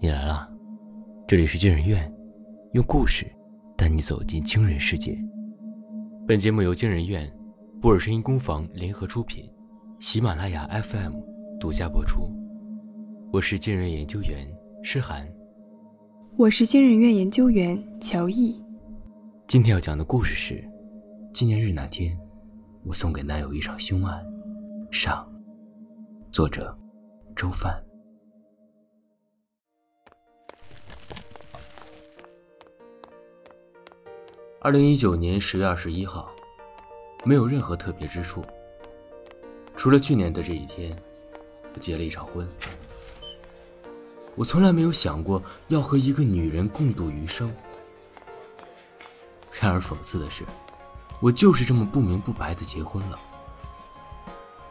你来了，这里是惊人院，用故事带你走进惊人世界。本节目由惊人院、布尔声音工坊联合出品，喜马拉雅 FM 独家播出。我是惊人研究员诗涵，我是惊人院研究员乔毅。今天要讲的故事是：纪念日那天，我送给男友一场凶案。上，作者周范。二零一九年十月二十一号，没有任何特别之处。除了去年的这一天，我结了一场婚。我从来没有想过要和一个女人共度余生。然而讽刺的是，我就是这么不明不白的结婚了。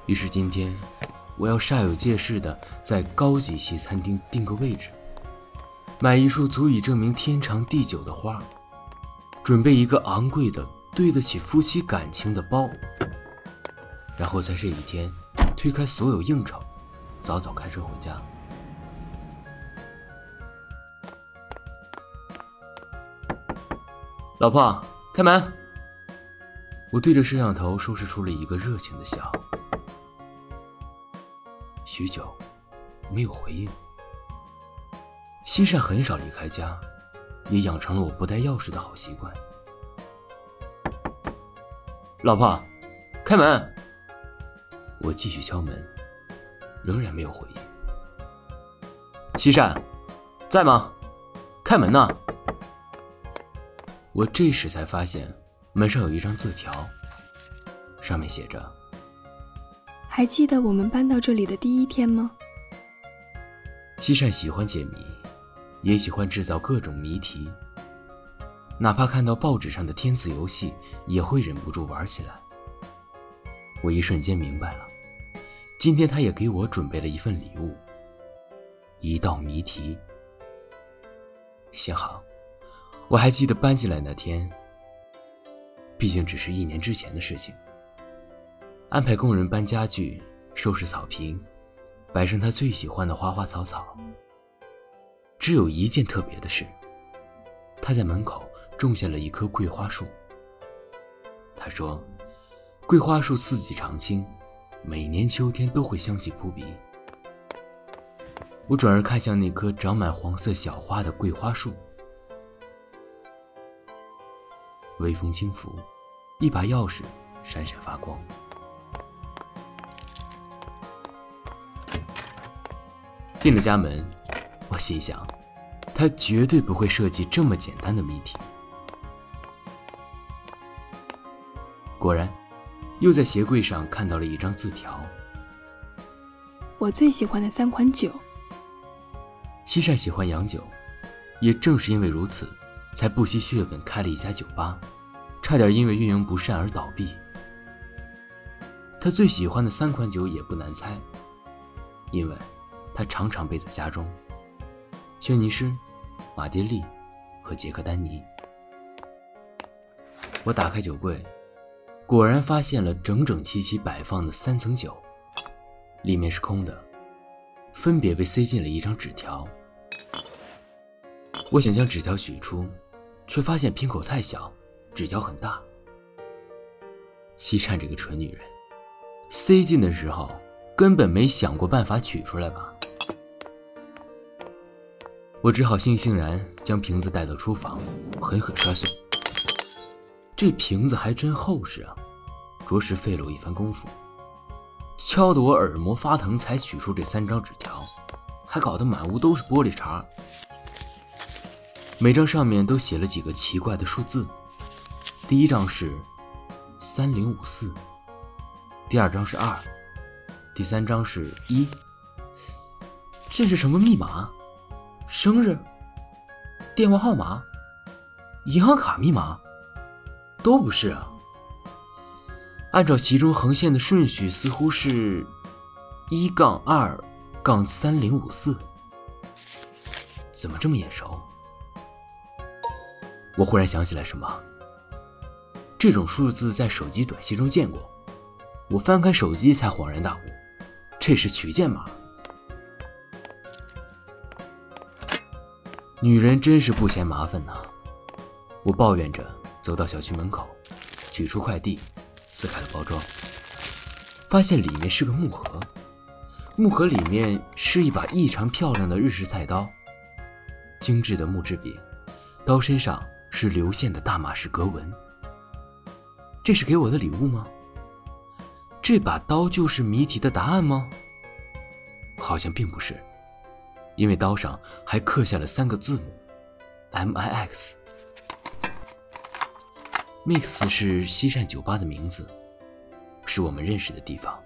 于是今天，我要煞有介事的在高级西餐厅订个位置，买一束足以证明天长地久的花。准备一个昂贵的、对得起夫妻感情的包，然后在这一天推开所有应酬，早早开车回家。老婆，开门！我对着摄像头收拾出了一个热情的笑。许久，没有回应。西善很少离开家。也养成了我不带钥匙的好习惯。老婆，开门！我继续敲门，仍然没有回应。西善，在吗？开门呐！我这时才发现门上有一张字条，上面写着：“还记得我们搬到这里的第一天吗？”西善喜欢解谜。也喜欢制造各种谜题，哪怕看到报纸上的填词游戏，也会忍不住玩起来。我一瞬间明白了，今天他也给我准备了一份礼物，一道谜题。幸好，我还记得搬进来那天，毕竟只是一年之前的事情。安排工人搬家具、收拾草坪，摆上他最喜欢的花花草草。只有一件特别的事，他在门口种下了一棵桂花树。他说：“桂花树四季常青，每年秋天都会香气扑鼻。”我转而看向那棵长满黄色小花的桂花树，微风轻拂，一把钥匙闪闪发光。进了家门。我心想，他绝对不会设计这么简单的谜题。果然，又在鞋柜上看到了一张字条：“我最喜欢的三款酒。”西善喜欢洋酒，也正是因为如此，才不惜血本开了一家酒吧，差点因为运营不善而倒闭。他最喜欢的三款酒也不难猜，因为他常常备在家中。轩尼诗、马爹利和杰克丹尼。我打开酒柜，果然发现了整整齐齐摆放的三层酒，里面是空的，分别被塞进了一张纸条。我想将纸条取出，却发现瓶口太小，纸条很大。西善这个蠢女人，塞进的时候根本没想过办法取出来吧？我只好悻悻然将瓶子带到厨房，狠狠摔碎。这瓶子还真厚实啊，着实费了我一番功夫，敲得我耳膜发疼，才取出这三张纸条，还搞得满屋都是玻璃碴。每张上面都写了几个奇怪的数字，第一张是三零五四，第二张是二，第三张是一。这是什么密码？生日、电话号码、银行卡密码，都不是啊。按照其中横线的顺序，似乎是一杠二杠三零五四，怎么这么眼熟？我忽然想起来什么，这种数字在手机短信中见过。我翻开手机，才恍然大悟，这是取件码。女人真是不嫌麻烦呐！我抱怨着走到小区门口，取出快递，撕开了包装，发现里面是个木盒。木盒里面是一把异常漂亮的日式菜刀，精致的木质柄，刀身上是流线的大马士革纹。这是给我的礼物吗？这把刀就是谜题的答案吗？好像并不是。因为刀上还刻下了三个字母，M I X。Mix 是西善酒吧的名字，是我们认识的地方。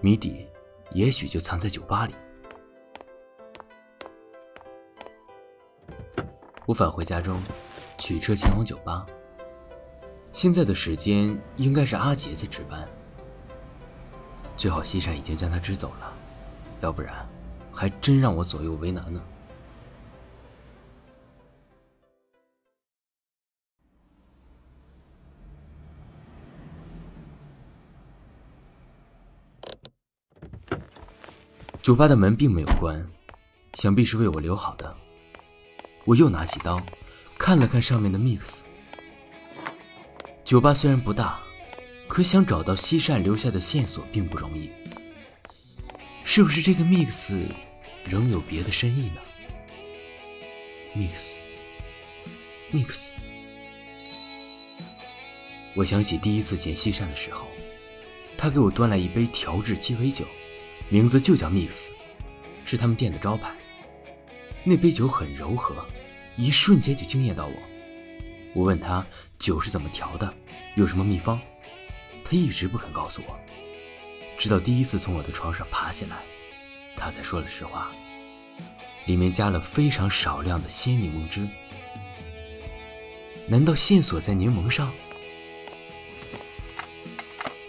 谜底也许就藏在酒吧里。我返回家中，取车前往酒吧。现在的时间应该是阿杰在值班，最好西善已经将他支走了，要不然。还真让我左右为难呢。酒吧的门并没有关，想必是为我留好的。我又拿起刀，看了看上面的 mix。酒吧虽然不大，可想找到西善留下的线索并不容易。是不是这个 mix 仍有别的深意呢？mix，mix，我想起第一次见西善的时候，他给我端来一杯调制鸡尾酒，名字就叫 mix，是他们店的招牌。那杯酒很柔和，一瞬间就惊艳到我。我问他酒是怎么调的，有什么秘方，他一直不肯告诉我。直到第一次从我的床上爬起来，他才说了实话。里面加了非常少量的鲜柠檬汁。难道线索在柠檬上？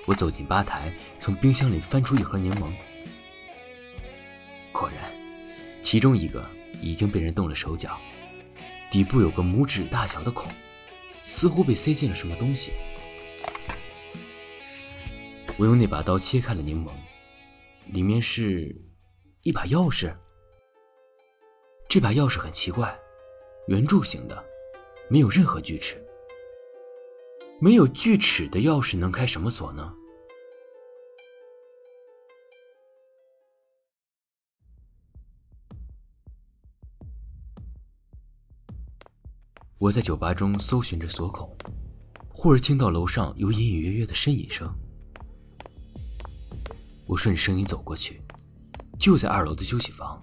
我走进吧台，从冰箱里翻出一盒柠檬。果然，其中一个已经被人动了手脚，底部有个拇指大小的孔，似乎被塞进了什么东西。我用那把刀切开了柠檬，里面是一把钥匙。这把钥匙很奇怪，圆柱形的，没有任何锯齿。没有锯齿的钥匙能开什么锁呢？我在酒吧中搜寻着锁孔，忽而听到楼上有隐隐约约的呻吟声。我顺着声音走过去，就在二楼的休息房。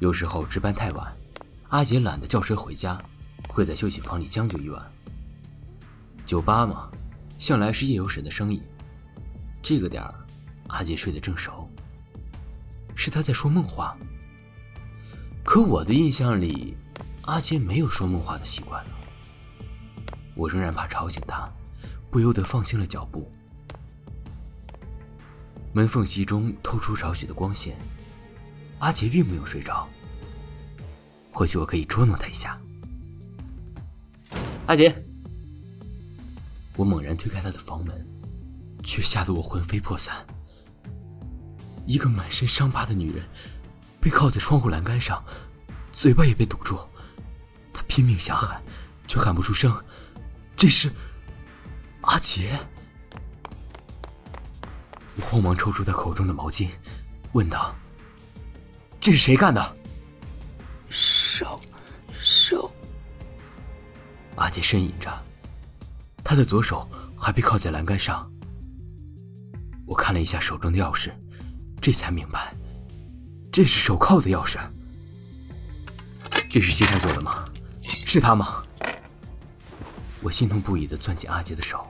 有时候值班太晚，阿杰懒得叫车回家，会在休息房里将就一晚。酒吧嘛，向来是夜游神的生意。这个点儿，阿杰睡得正熟。是他在说梦话。可我的印象里，阿杰没有说梦话的习惯。我仍然怕吵醒他，不由得放轻了脚步。门缝隙中透出少许的光线，阿杰并没有睡着。或许我可以捉弄他一下。阿杰，我猛然推开他的房门，却吓得我魂飞魄散。一个满身伤疤的女人，被靠在窗户栏杆上，嘴巴也被堵住。她拼命想喊，却喊不出声。这是阿杰。我慌忙抽出他口中的毛巾，问道：“这是谁干的？”手，手。阿杰呻吟着，他的左手还被铐在栏杆上。我看了一下手中的钥匙，这才明白，这是手铐的钥匙。这是西山做的吗？是他吗？我心痛不已的攥紧阿杰的手，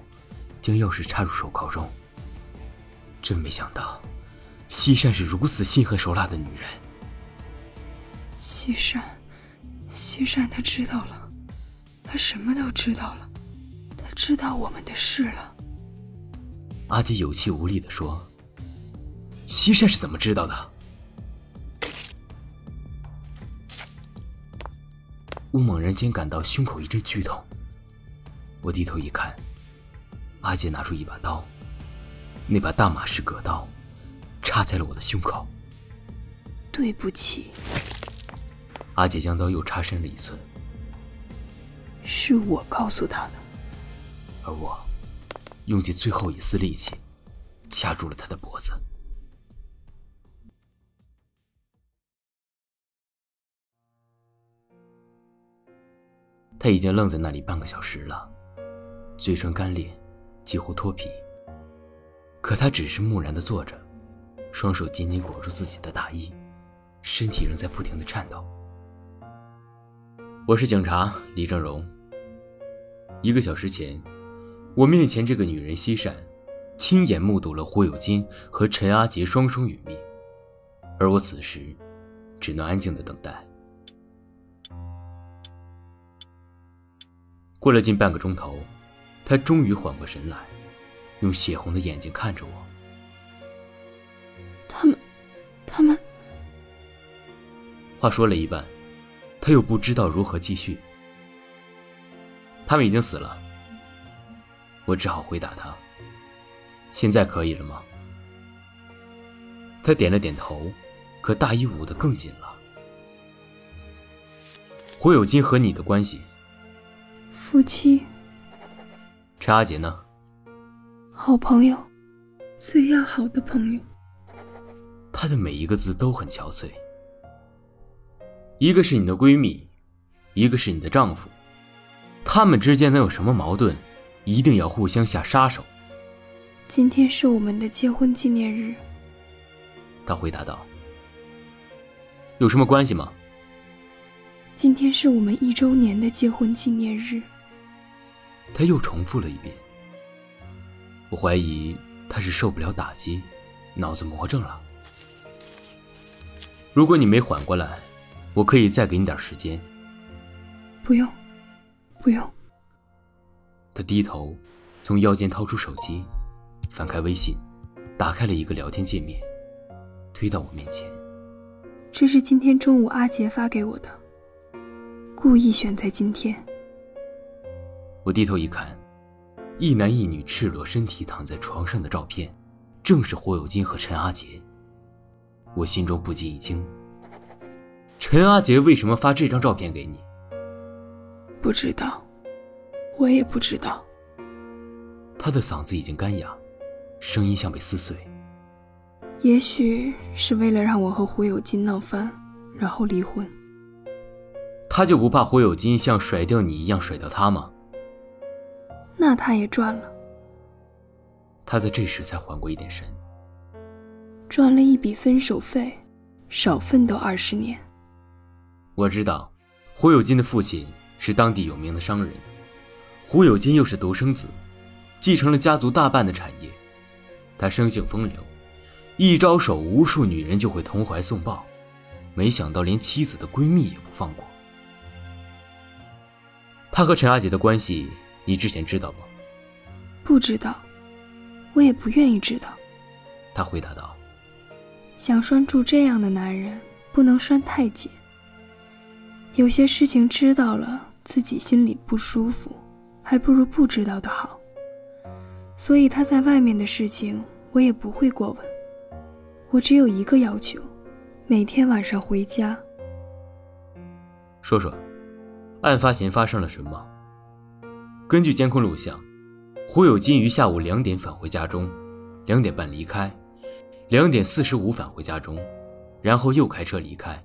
将钥匙插入手铐中。真没想到，西善是如此心狠手辣的女人。西善，西善，他知道了，他什么都知道了，他知道我们的事了。阿杰有气无力的说：“西善是怎么知道的？”我猛然间感到胸口一阵剧痛，我低头一看，阿杰拿出一把刀。那把大马士革刀插在了我的胸口。对不起，阿姐将刀又插深了一寸。是我告诉他的，而我用尽最后一丝力气，掐住了他的脖子。他已经愣在那里半个小时了，嘴唇干裂，几乎脱皮。可他只是木然的坐着，双手紧紧裹住自己的大衣，身体仍在不停的颤抖。我是警察李正荣。一个小时前，我面前这个女人西善，亲眼目睹了胡有金和陈阿杰双双殒命，而我此时，只能安静的等待。过了近半个钟头，他终于缓过神来，用血红的眼睛看着我。他们，他们……话说了一半，他又不知道如何继续。他们已经死了，我只好回答他：“现在可以了吗？”他点了点头，可大衣捂得更紧了。胡有金和你的关系？夫妻。陈阿杰呢？好朋友，最要好的朋友。她的每一个字都很憔悴。一个是你的闺蜜，一个是你的丈夫，他们之间能有什么矛盾，一定要互相下杀手？今天是我们的结婚纪念日。他回答道：“有什么关系吗？”今天是我们一周年的结婚纪念日。他又重复了一遍。我怀疑他是受不了打击，脑子魔怔了。如果你没缓过来，我可以再给你点时间。不用，不用。他低头，从腰间掏出手机，翻开微信，打开了一个聊天界面，推到我面前。这是今天中午阿杰发给我的，故意选在今天。我低头一看，一男一女赤裸身体躺在床上的照片，正是胡有金和陈阿杰。我心中不禁一惊。陈阿杰为什么发这张照片给你？不知道，我也不知道。他的嗓子已经干哑，声音像被撕碎。也许是为了让我和胡有金闹翻，然后离婚。他就不怕胡有金像甩掉你一样甩掉他吗？那他也赚了。他在这时才缓过一点神，赚了一笔分手费，少奋斗二十年。我知道，胡有金的父亲是当地有名的商人，胡有金又是独生子，继承了家族大半的产业。他生性风流，一招手，无数女人就会投怀送抱。没想到连妻子的闺蜜也不放过。他和陈阿姐的关系。你之前知道吗？不知道，我也不愿意知道。他回答道：“想拴住这样的男人，不能拴太紧。有些事情知道了，自己心里不舒服，还不如不知道的好。所以他在外面的事情，我也不会过问。我只有一个要求，每天晚上回家。说说，案发前发生了什么？”根据监控录像，胡有金于下午两点返回家中，两点半离开，两点四十五返回家中，然后又开车离开。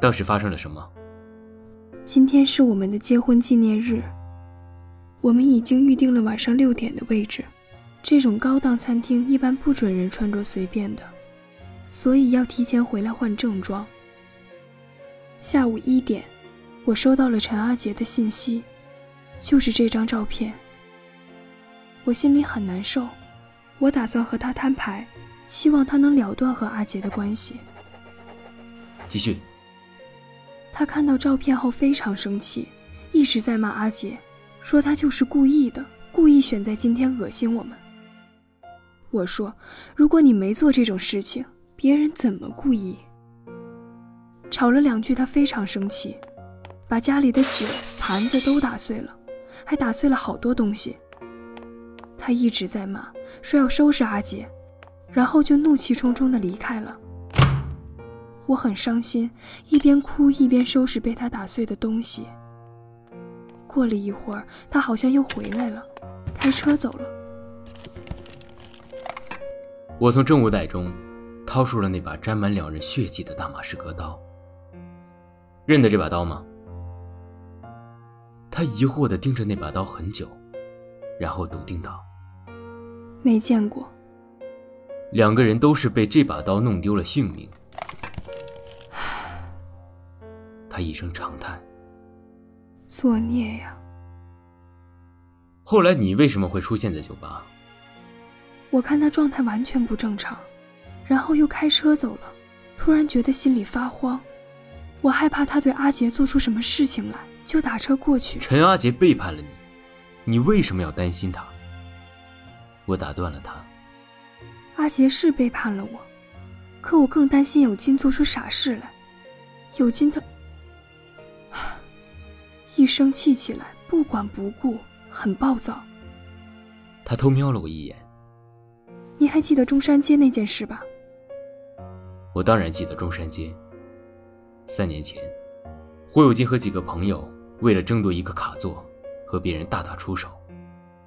当时发生了什么？今天是我们的结婚纪念日，我们已经预定了晚上六点的位置。这种高档餐厅一般不准人穿着随便的，所以要提前回来换正装。下午一点，我收到了陈阿杰的信息。就是这张照片，我心里很难受。我打算和他摊牌，希望他能了断和阿杰的关系。继续。他看到照片后非常生气，一直在骂阿杰，说他就是故意的，故意选在今天恶心我们。我说，如果你没做这种事情，别人怎么故意？吵了两句，他非常生气，把家里的酒盘子都打碎了。还打碎了好多东西。他一直在骂，说要收拾阿杰，然后就怒气冲冲地离开了。我很伤心，一边哭一边收拾被他打碎的东西。过了一会儿，他好像又回来了，开车走了。我从证物袋中掏出了那把沾满两人血迹的大马士革刀。认得这把刀吗？他疑惑地盯着那把刀很久，然后笃定道：“没见过。”两个人都是被这把刀弄丢了性命。他一声长叹：“作孽呀！”后来你为什么会出现在酒吧？我看他状态完全不正常，然后又开车走了，突然觉得心里发慌，我害怕他对阿杰做出什么事情来，就打车过去。陈阿杰背叛了你，你为什么要担心他？我打断了他。阿杰是背叛了我，可我更担心有金做出傻事来。有金他一生气起来不管不顾，很暴躁。他偷瞄了我一眼。你还记得中山街那件事吧？我当然记得中山街。三年前，胡有金和几个朋友为了争夺一个卡座，和别人大打出手，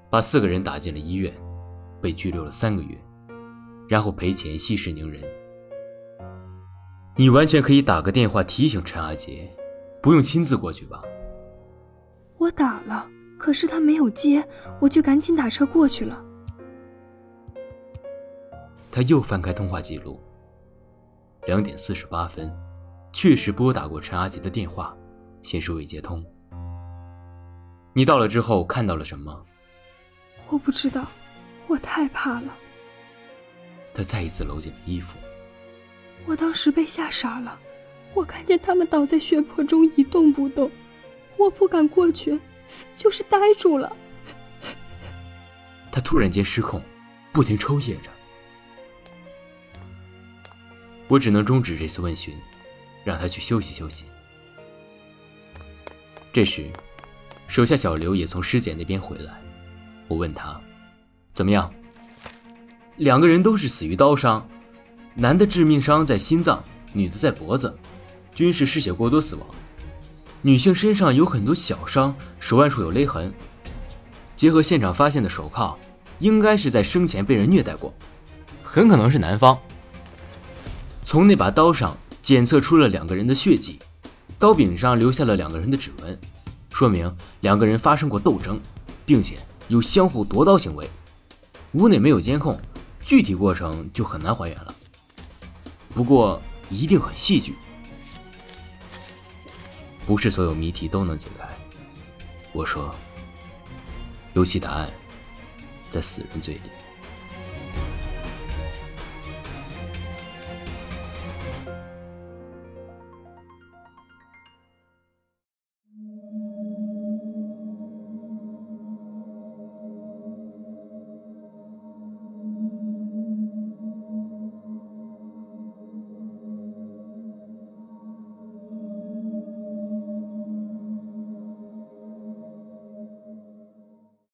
把四个人打进了医院，被拘留了三个月。然后赔钱息事宁人。你完全可以打个电话提醒陈阿杰，不用亲自过去吧？我打了，可是他没有接，我就赶紧打车过去了。他又翻开通话记录。两点四十八分，确实拨打过陈阿杰的电话，显示未接通。你到了之后看到了什么？我不知道，我太怕了。他再一次搂紧了衣服。我当时被吓傻了，我看见他们倒在血泊中一动不动，我不敢过去，就是呆住了。他突然间失控，不停抽噎着。我只能终止这次问询，让他去休息休息。这时，手下小刘也从尸检那边回来，我问他：“怎么样？”两个人都是死于刀伤，男的致命伤在心脏，女的在脖子，均是失血过多死亡。女性身上有很多小伤，手腕处有勒痕。结合现场发现的手铐，应该是在生前被人虐待过，很可能是男方。从那把刀上检测出了两个人的血迹，刀柄上留下了两个人的指纹，说明两个人发生过斗争，并且有相互夺刀行为。屋内没有监控。具体过程就很难还原了，不过一定很戏剧。不是所有谜题都能解开。我说，游戏答案在死人嘴里。